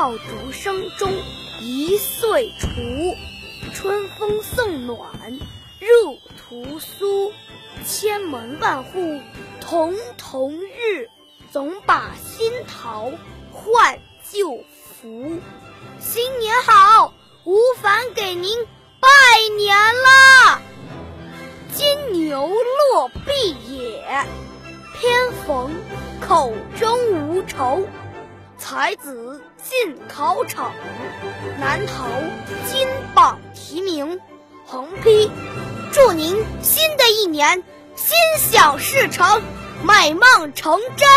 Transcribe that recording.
爆竹声中一岁除。春风送暖入屠苏，千门万户曈曈日，总把新桃换旧符。新年好，吴凡给您拜年啦！金牛落碧野，偏逢口中无愁。才子进考场，难逃金榜题名。横批：祝您新的一年心想事成，美梦成真。